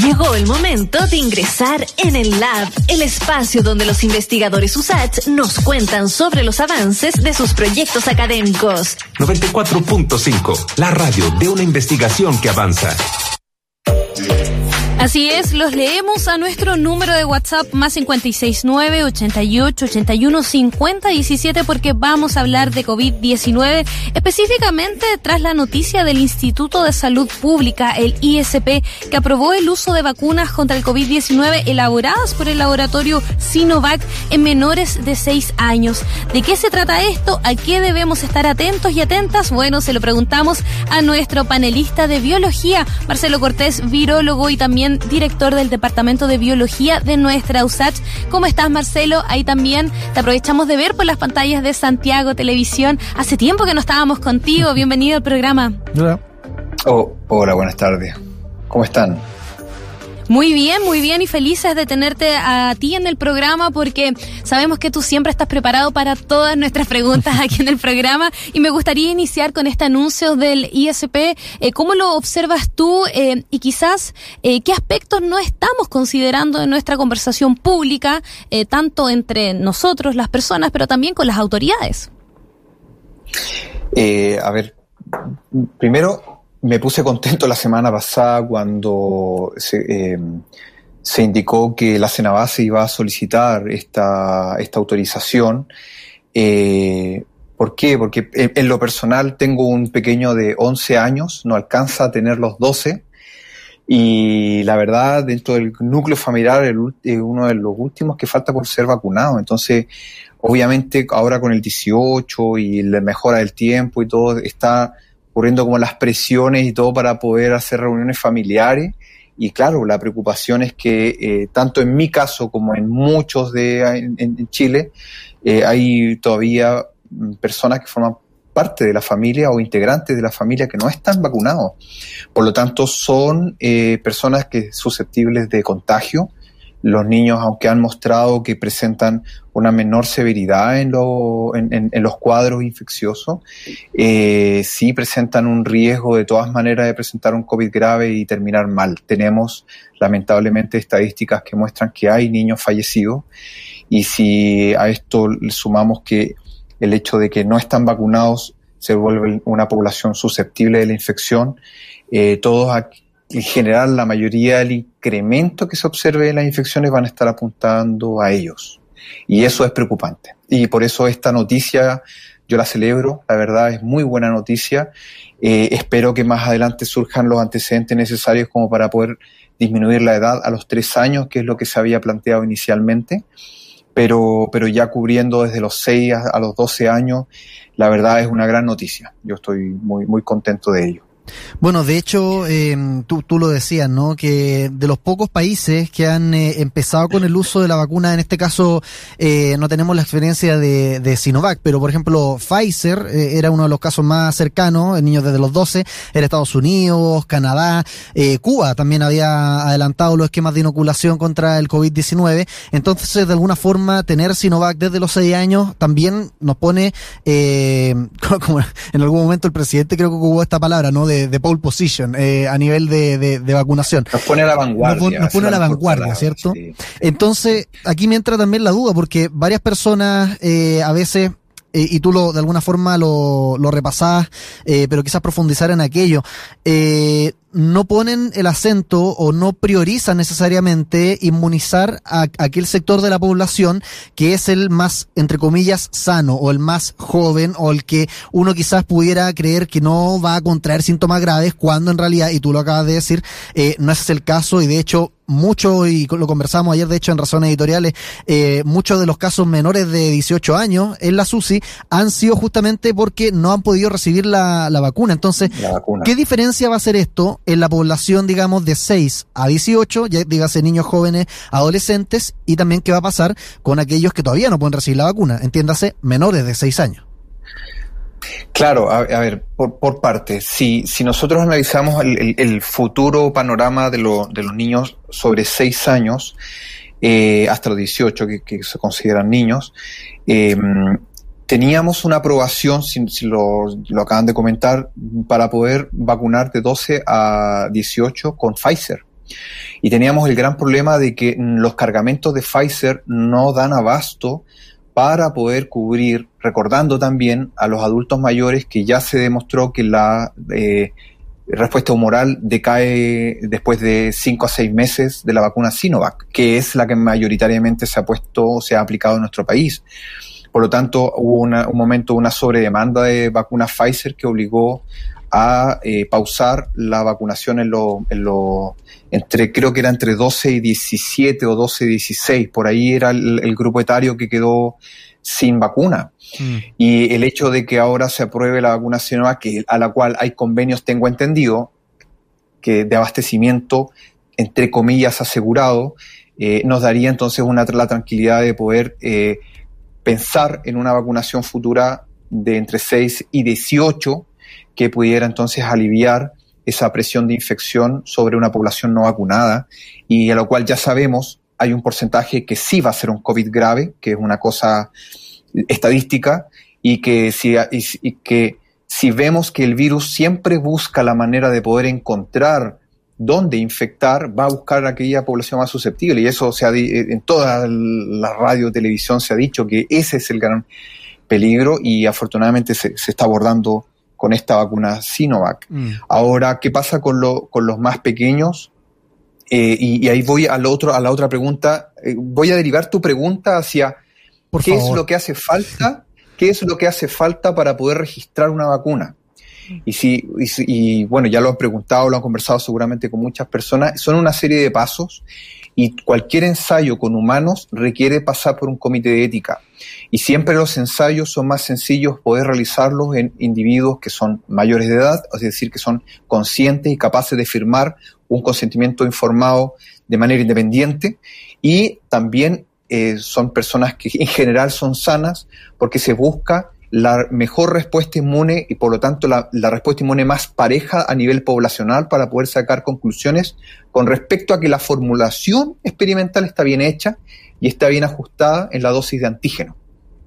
Llegó el momento de ingresar en el Lab, el espacio donde los investigadores USACH nos cuentan sobre los avances de sus proyectos académicos. 94.5, la radio de una investigación que avanza. Así es, los leemos a nuestro número de WhatsApp más 569 88 81 50 17 porque vamos a hablar de COVID-19, específicamente tras la noticia del Instituto de Salud Pública, el ISP, que aprobó el uso de vacunas contra el COVID-19 elaboradas por el laboratorio Sinovac en menores de 6 años. ¿De qué se trata esto? ¿A qué debemos estar atentos y atentas? Bueno, se lo preguntamos a nuestro panelista de biología, Marcelo Cortés, virólogo y también director del Departamento de Biología de nuestra USACH. ¿Cómo estás, Marcelo? Ahí también te aprovechamos de ver por las pantallas de Santiago Televisión. Hace tiempo que no estábamos contigo. Bienvenido al programa. Hola. Oh, hola, buenas tardes. ¿Cómo están? Muy bien, muy bien y felices de tenerte a ti en el programa porque sabemos que tú siempre estás preparado para todas nuestras preguntas aquí en el programa y me gustaría iniciar con este anuncio del ISP. Eh, ¿Cómo lo observas tú eh, y quizás eh, qué aspectos no estamos considerando en nuestra conversación pública, tanto entre nosotros, las personas, pero también con las autoridades? a ver, primero me puse contento la semana pasada cuando se, eh, indicó que la Senabase iba a solicitar esta, esta autorización. Eh, ¿Por qué? Porque en, lo personal tengo un pequeño de 11 años, no alcanza a tener los 12. Y la verdad, dentro del núcleo familiar, es uno de los últimos que falta por ser vacunado. Entonces, obviamente, ahora con el 18 y la mejora del tiempo y todo, está ocurriendo como las presiones y todo para poder hacer reuniones familiares. Y claro, la preocupación es que eh, tanto en mi caso como en muchos de en, Chile eh, hay todavía mm, personas que forman parte de la familia o integrantes de la familia que no están vacunados. Por lo tanto, son eh, personas que susceptibles de contagio los niños, aunque han mostrado que presentan una menor severidad en, los cuadros infecciosos, eh, sí presentan un riesgo de todas maneras de presentar un COVID grave y terminar mal. Tenemos lamentablemente estadísticas que muestran que hay niños fallecidos y si a esto le sumamos que el hecho de que no están vacunados se vuelve una población susceptible de la infección, eh, todos en general la mayoría del incremento que se observe en las infecciones van a estar apuntando a ellos. Y eso es preocupante. Y por eso esta noticia yo la celebro, la verdad es muy buena noticia. Eh, espero que más adelante surjan los antecedentes necesarios como para poder disminuir la edad a los tres años, que es lo que se había planteado inicialmente. Pero, pero ya cubriendo desde los seis a, a los doce años, la verdad es una gran noticia. Yo estoy muy, muy contento de ello. Bueno, de hecho, eh, tú, tú, lo decías, ¿no? Que de los pocos países que han eh, empezado con el uso de la vacuna, en este caso eh, no tenemos la experiencia de, de Sinovac, pero por ejemplo Pfizer eh, era uno de los casos más cercanos, niños desde los 12, era Estados Unidos, Canadá, Cuba también había adelantado los esquemas de inoculación contra el COVID-19. Entonces, de alguna forma, tener Sinovac desde los 6 años también nos pone, como en algún momento el presidente creo que ocupó esta palabra, ¿no? de, pole position eh, a nivel de, vacunación. Nos pone a la vanguardia. Nos, pone a la vanguardia, ¿cierto? Entonces, aquí me entra también la duda, porque varias personas eh, a veces eh, y tú lo, de alguna forma lo, lo repasás, pero quizás profundizar en aquello. Eh, no ponen el acento o no priorizan necesariamente inmunizar a, aquel sector de la población que es el más, entre comillas, sano o el más joven o el que uno quizás pudiera creer que no va a contraer síntomas graves cuando en realidad, y tú lo acabas de decir, eh, no es el caso y de hecho mucho, y lo conversamos ayer de hecho en razones editoriales, eh, muchos de los casos menores de 18 años en la SUSI han sido justamente porque no han podido recibir la, la vacuna. Entonces, ¿qué diferencia va a ser esto en la población, digamos, de 6 a 18, ya dígase niños jóvenes, adolescentes, y también qué va a pasar con aquellos que todavía no pueden recibir la vacuna, entiéndase, menores de 6 años. Claro, a, ver, por, por parte, si, si nosotros analizamos el, futuro panorama de, de, los niños sobre 6 años, eh, hasta los 18, que, se consideran niños, eh, teníamos una aprobación, si, lo, acaban de comentar, para poder vacunar de 12 a 18 con Pfizer. Y teníamos el gran problema de que los cargamentos de Pfizer no dan abasto para poder cubrir, recordando también a los adultos mayores que ya se demostró que la eh, respuesta humoral decae después de 5 a 6 meses de la vacuna Sinovac, que es la que mayoritariamente se ha puesto se ha aplicado en nuestro país. Por lo tanto, hubo un momento, una sobredemanda de vacunas Pfizer que obligó a eh, pausar la vacunación en lo, en lo, entre, creo que era entre 12 y 17 o 12 y 16, por ahí era el, grupo etario que quedó sin vacuna. Mm. Y el hecho de que ahora se apruebe la vacuna Sinovac, a la cual hay convenios, tengo entendido, que de abastecimiento, entre comillas, asegurado, eh, nos daría entonces una, la tranquilidad de poder eh, pensar en una vacunación futura de entre 6 y 18 que pudiera entonces aliviar esa presión de infección sobre una población no vacunada y a lo cual ya sabemos hay un porcentaje que sí va a ser un COVID grave, que es una cosa estadística, y que si, que si vemos que el virus siempre busca la manera de poder encontrar dónde infectar, va a buscar aquella población más susceptible. Y eso se ha, en toda la radio, televisión se ha dicho que ese es el gran peligro y afortunadamente se está abordando con esta vacuna Sinovac. Mm. Ahora, ¿qué pasa con, lo, con los más pequeños? Eh, y, ahí voy al otro, a la otra pregunta. Eh, voy a derivar tu pregunta hacia qué es lo que hace falta, qué es lo que hace falta para poder registrar una vacuna. Y si, y, bueno, ya lo han preguntado, lo han conversado seguramente con muchas personas, son una serie de pasos y cualquier ensayo con humanos requiere pasar por un comité de ética. Y siempre los ensayos son más sencillos poder realizarlos en individuos que son mayores de edad, es decir, que son conscientes y capaces de firmar un consentimiento informado de manera independiente y también eh, son personas que en general son sanas porque se busca la mejor respuesta inmune y por lo tanto la, respuesta inmune más pareja a nivel poblacional para poder sacar conclusiones con respecto a que la formulación experimental está bien hecha y está bien ajustada en la dosis de antígeno.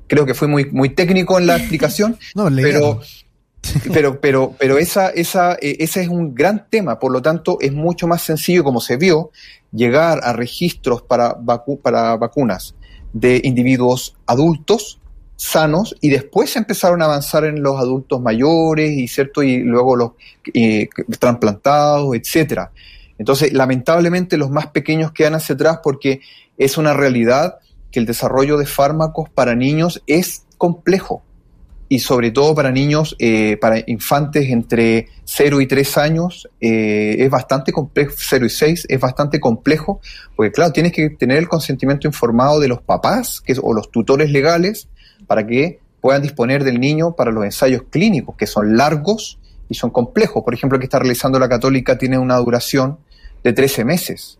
Creo que fue muy, muy técnico en la explicación, pero, pero, pero, pero esa, esa, eh, ese es un gran tema, por lo tanto es mucho más sencillo, como se vio, llegar a registros para, para vacunas de individuos adultos sanos y después empezaron a avanzar en los adultos mayores y cierto y luego los eh, trasplantados etcétera. Entonces lamentablemente los más pequeños quedan hacia atrás porque es una realidad que el desarrollo de fármacos para niños es complejo y sobre todo para niños, eh, para infantes entre 0 y 3 años, eh, es bastante complejo, 0 y 6 es bastante complejo, porque claro, tienes que tener el consentimiento informado de los papás que, o los tutores legales para que puedan disponer del niño para los ensayos clínicos, que son largos y son complejos. Por ejemplo, el que está realizando la católica tiene una duración de 13 meses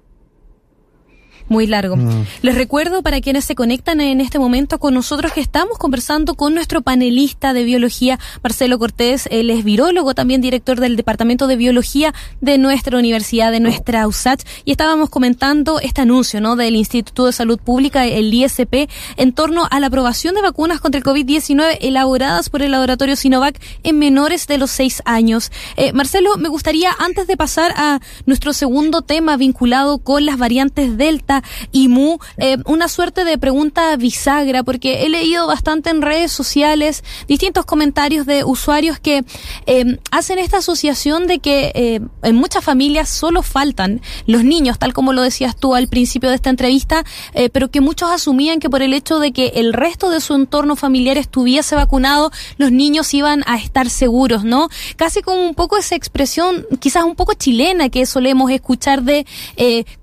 muy largo. Mm. Les recuerdo para quienes se conectan en este momento con nosotros que estamos conversando con nuestro panelista de biología, Marcelo Cortés. Él es virólogo, también director del Departamento de Biología de nuestra universidad, de nuestra USACH. Y estábamos comentando este anuncio ¿no? del Instituto de Salud Pública, el ISP, en torno a la aprobación de vacunas contra el COVID-19 elaboradas por el laboratorio Sinovac en menores de los seis años. Eh, Marcelo, me gustaría, antes de pasar a nuestro segundo tema vinculado con las variantes Delta, y Mu, eh, una suerte de pregunta bisagra, porque he leído bastante en redes sociales distintos comentarios de usuarios que eh, hacen esta asociación de que eh, en muchas familias solo faltan los niños, tal como lo decías tú al principio de esta entrevista, pero que muchos asumían que por el hecho de que el resto de su entorno familiar estuviese vacunado, los niños iban a estar seguros, ¿no? Casi como un poco esa expresión, quizás un poco chilena que solemos escuchar de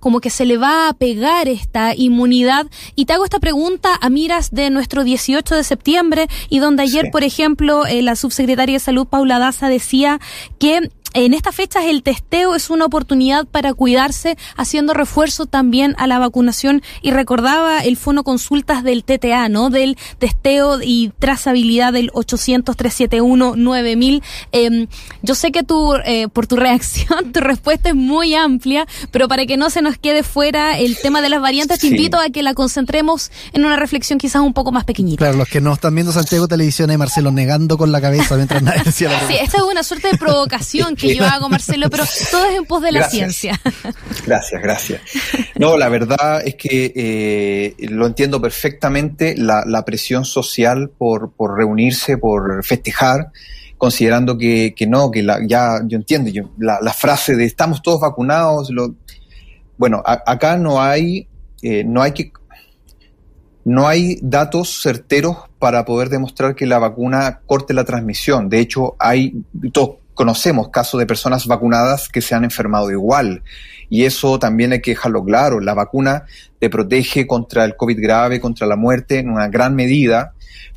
como que se le va a pegar esta inmunidad? Y te hago esta pregunta a miras de nuestro 18 de septiembre y donde ayer, por ejemplo, eh, la subsecretaria de Salud, Paula Daza, decía que en estas fechas el testeo es una oportunidad para cuidarse, haciendo refuerzo también a la vacunación y recordaba el fono consultas del TTA, ¿no? Del testeo y trazabilidad del 800-371-9000. Em, yo sé que tú, eh, por tu reacción, tu respuesta es muy amplia, pero para que no se nos quede fuera el tema de las variantes, te invito a que la concentremos en una reflexión quizás un poco más pequeñita. Claro, los que no están viendo Santiago Televisión y Marcelo negando con la cabeza mientras nadie decía la Sí, esta es una suerte de provocación que yo hago, Marcelo, pero todo es en pos de la ciencia. Gracias, gracias. No, la verdad es que eh, lo entiendo perfectamente, la, la presión social por, por reunirse, por festejar, considerando que, que no, que la, ya yo entiendo, yo, la, la frase de estamos todos vacunados, lo, bueno, a, acá no hay, eh, no hay que no hay datos certeros para poder demostrar que la vacuna corte la transmisión. De hecho, hay, todos conocemos casos de personas vacunadas que se han enfermado igual. Y eso también hay que dejarlo claro. La vacuna te protege contra el COVID grave, contra la muerte en una gran medida,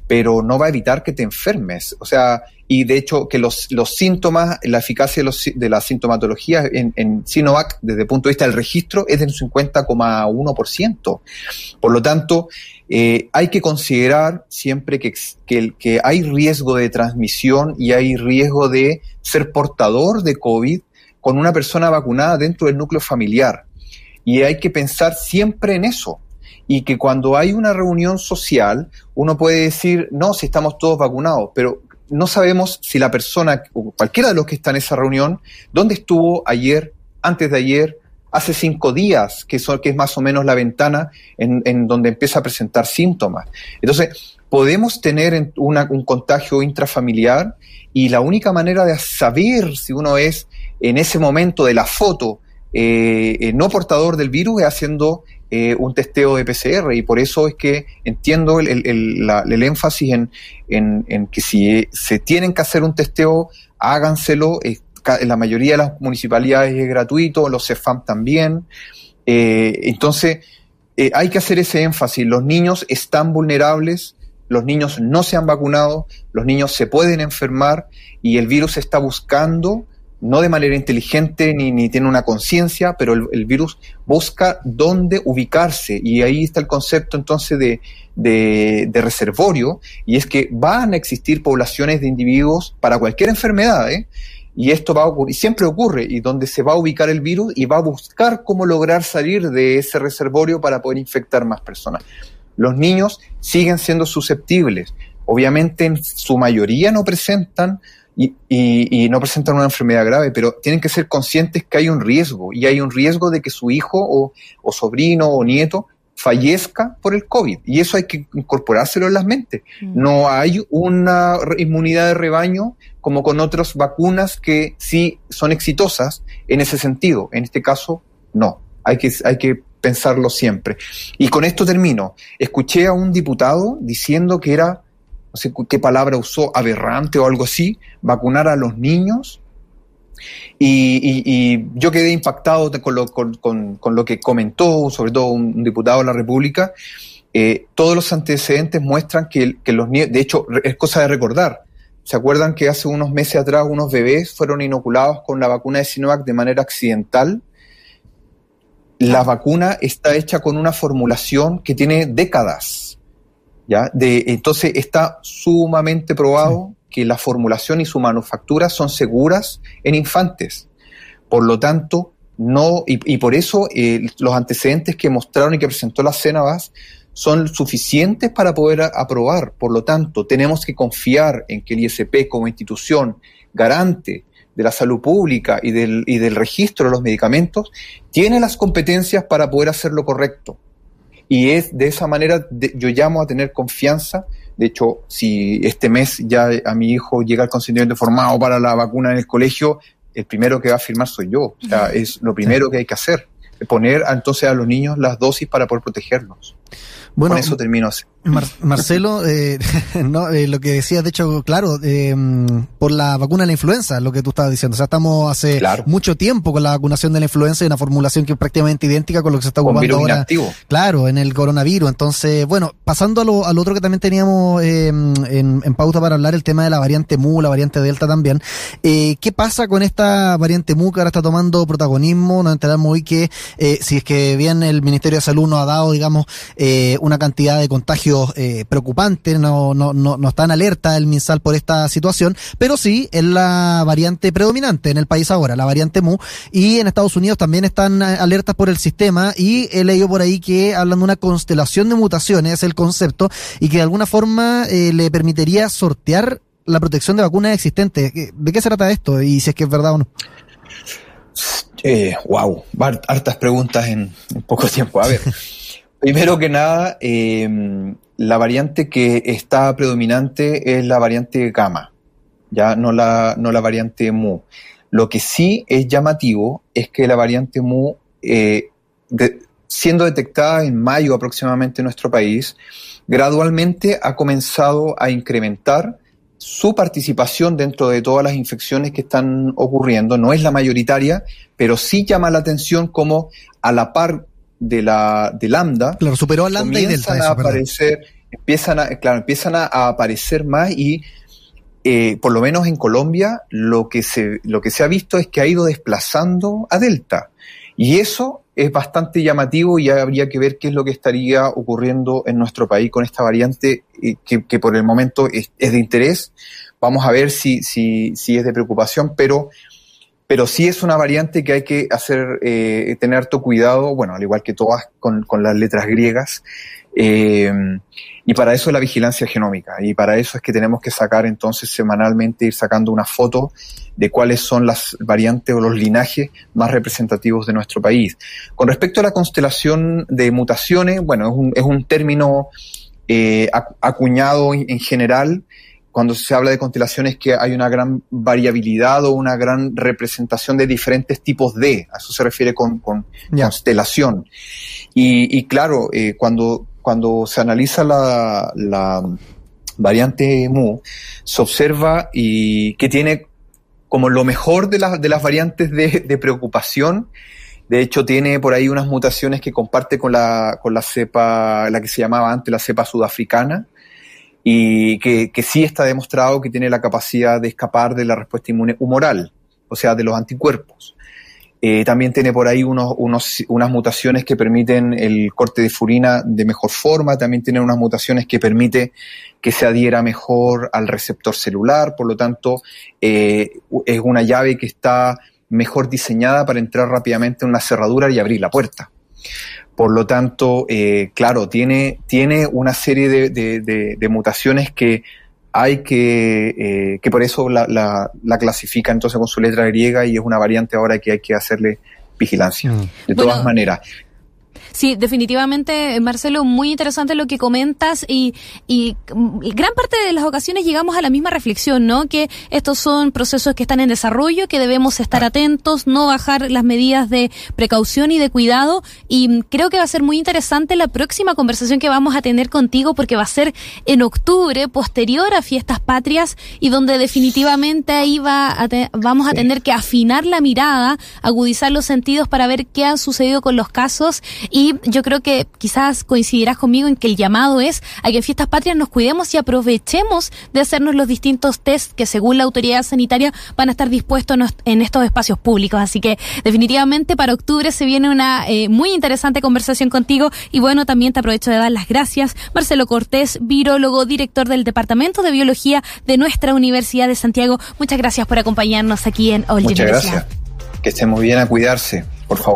pero no va a evitar que te enfermes. O sea, y de hecho que los, los síntomas, la eficacia de, los, de la sintomatología en, en, Sinovac desde el punto de vista del registro es del 50,1%. Por lo tanto, eh, hay que considerar siempre que, que, que hay riesgo de transmisión y hay riesgo de ser portador de COVID con una persona vacunada dentro del núcleo familiar. Y hay que pensar siempre en eso y que cuando hay una reunión social, uno puede decir, no, si estamos todos vacunados, pero no sabemos si la persona, o cualquiera de los que está en esa reunión, dónde estuvo ayer, antes de ayer, hace cinco días, que, son, que es más o menos la ventana en, en donde empieza a presentar síntomas. Entonces, podemos tener un contagio intrafamiliar y la única manera de saber si uno es en ese momento de la foto eh, eh no portador del virus es haciendo eh, un testeo de PCR y por eso es que entiendo el, el, la, el énfasis en, en, que si se tienen que hacer un testeo, háganselo. en la mayoría de las municipalidades es gratuito, los CEFAM también. Eh, entonces, eh, hay que hacer ese énfasis. Los niños están vulnerables, los niños no se han vacunado, los niños se pueden enfermar y el virus está buscando no de manera inteligente ni, tiene una conciencia, pero el, virus busca dónde ubicarse y ahí está el concepto entonces de, de, de, reservorio y es que van a existir poblaciones de individuos para cualquier enfermedad, ¿eh? Y esto va a ocurrir, siempre ocurre, y donde se va a ubicar el virus y va a buscar cómo lograr salir de ese reservorio para poder infectar más personas. Los niños siguen siendo susceptibles. Obviamente en su mayoría no presentan y, y, y, no presentan una enfermedad grave, pero tienen que ser conscientes que hay un riesgo y hay un riesgo de que su hijo o, o sobrino o nieto fallezca por el COVID. Y eso hay que incorporárselo en las mentes. Mm. No hay una inmunidad de rebaño como con otras vacunas que sí son exitosas en ese sentido. En este caso, no. Hay que, hay que pensarlo siempre. Y con esto termino. Escuché a un diputado diciendo que era no sé qué palabra usó, aberrante o algo así, vacunar a los niños. Y, yo quedé impactado con lo, con, lo, que comentó, sobre todo un, un diputado de la República. Eh, todos los antecedentes muestran que, que los niños, de hecho, es cosa de recordar, ¿Se acuerdan que hace unos meses atrás unos bebés fueron inoculados con la vacuna de Sinovac de manera accidental? La vacuna está hecha con una formulación que tiene décadas. ¿Ya? De, entonces está sumamente probado sí. que la formulación y su manufactura son seguras en infantes. Por lo tanto, no, y, y por eso eh, los antecedentes que mostraron y que presentó la Cenabas son suficientes para poder aprobar. Por lo tanto, tenemos que confiar en que el ISP como institución garante de la salud pública y del, y del registro de los medicamentos tiene las competencias para poder hacer lo correcto. Y es de esa manera, de, yo llamo a tener confianza. De hecho, si este mes ya a mi hijo llega el consentimiento formado para la vacuna en el colegio, el primero que va a firmar soy yo. O sea, es lo primero que hay que hacer. Poner entonces a los niños las dosis para poder protegerlos. Bueno, Con eso termino así. Mar Marcelo, eh, no, eh, lo que decías, de hecho, claro, eh, por la vacuna de la influenza, lo que tú estabas diciendo. O sea, estamos hace claro. mucho tiempo con la vacunación de la influenza y una formulación que es prácticamente idéntica con lo que se está ocupando virus ahora. Inactivo. Claro, en el coronavirus. Entonces, bueno, pasando a lo, al otro que también teníamos eh, en, en, pauta para hablar, el tema de la variante MU, la variante Delta también. Eh, ¿Qué pasa con esta variante MU que ahora está tomando protagonismo? Nos enteramos hoy que, eh, si es que bien el Ministerio de Salud nos ha dado, digamos, eh, una cantidad de contagios eh, preocupantes, no, no, no, no está en alerta el MinSal por esta situación, pero sí es la variante predominante en el país ahora, la variante MU, y en Estados Unidos también están alertas por el sistema, y he leído por ahí que hablan de una constelación de mutaciones, es el concepto, y que de alguna forma eh, le permitiría sortear la protección de vacunas existentes. ¿De qué se trata esto? Y si es que es verdad o no. Eh, wow, hartas preguntas en, poco tiempo. A ver, primero que nada, eh, la variante que está predominante es la variante gamma, ya no la, no la variante mu. Lo que sí es llamativo es que la variante mu, eh, siendo detectada en mayo aproximadamente en nuestro país, gradualmente ha comenzado a incrementar su participación dentro de todas las infecciones que están ocurriendo. No es la mayoritaria, pero sí llama la atención como a la par de la de lambda. Claro, superó a lambda y delta. a aparecer, empiezan a, claro, empiezan a, aparecer más y eh, por lo menos en Colombia lo que se lo que se ha visto es que ha ido desplazando a delta y eso es bastante llamativo y habría que ver qué es lo que estaría ocurriendo en nuestro país con esta variante eh, que, por el momento es, de interés. Vamos a ver si, si, si es de preocupación, pero, pero sí es una variante que hay que hacer, eh, tener harto cuidado, bueno, al igual que todas con, las letras griegas. Eh, y para eso es la vigilancia genómica. Y para eso es que tenemos que sacar entonces semanalmente, ir sacando una foto de cuáles son las variantes o los linajes más representativos de nuestro país. Con respecto a la constelación de mutaciones, bueno, es un, es un término eh, acuñado en general cuando se habla de constelaciones que hay una gran variabilidad o una gran representación de diferentes tipos de, a eso se refiere con, constelación. Y, y claro, eh, cuando cuando se analiza la, variante MU, se observa y que tiene como lo mejor de, de las variantes de, preocupación. De hecho, tiene por ahí unas mutaciones que comparte con la, con la cepa, la que se llamaba antes la cepa sudafricana, y que, sí está demostrado que tiene la capacidad de escapar de la respuesta inmune humoral, o sea, de los anticuerpos. Eh, también tiene por ahí unos, unos, unas mutaciones que permiten el corte de furina de mejor forma, también tiene unas mutaciones que permite que se adhiera mejor al receptor celular, por lo tanto eh, es una llave que está mejor diseñada para entrar rápidamente en una cerradura y abrir la puerta. Por lo tanto, eh, claro, tiene, tiene una serie de, de, de mutaciones que hay que, eh, que por eso la, la, la, clasifica entonces con su letra griega y es una variante ahora que hay que hacerle vigilancia. Mm. De todas maneras, Sí, definitivamente, Marcelo, muy interesante lo que comentas y, y gran parte de las ocasiones llegamos a la misma reflexión, ¿no? Que estos son procesos que están en desarrollo, que debemos estar atentos, no bajar las medidas de precaución y de cuidado y creo que va a ser muy interesante la próxima conversación que vamos a tener contigo porque va a ser en octubre, posterior a Fiestas Patrias y donde definitivamente ahí va a vamos a tener que afinar la mirada, agudizar los sentidos para ver qué ha sucedido con los casos y y yo creo que quizás coincidirás conmigo en que el llamado es a que en Fiestas Patrias nos cuidemos y aprovechemos de hacernos los distintos test que según la autoridad sanitaria van a estar dispuestos en estos espacios públicos. Así que definitivamente para octubre se viene una eh, muy interesante conversación contigo y bueno, también te aprovecho de dar las gracias. Marcelo Cortés, virólogo, director del Departamento de Biología de nuestra Universidad de Santiago. Muchas gracias por acompañarnos aquí en All Muchas gracias. Que estén muy bien a cuidarse, por favor.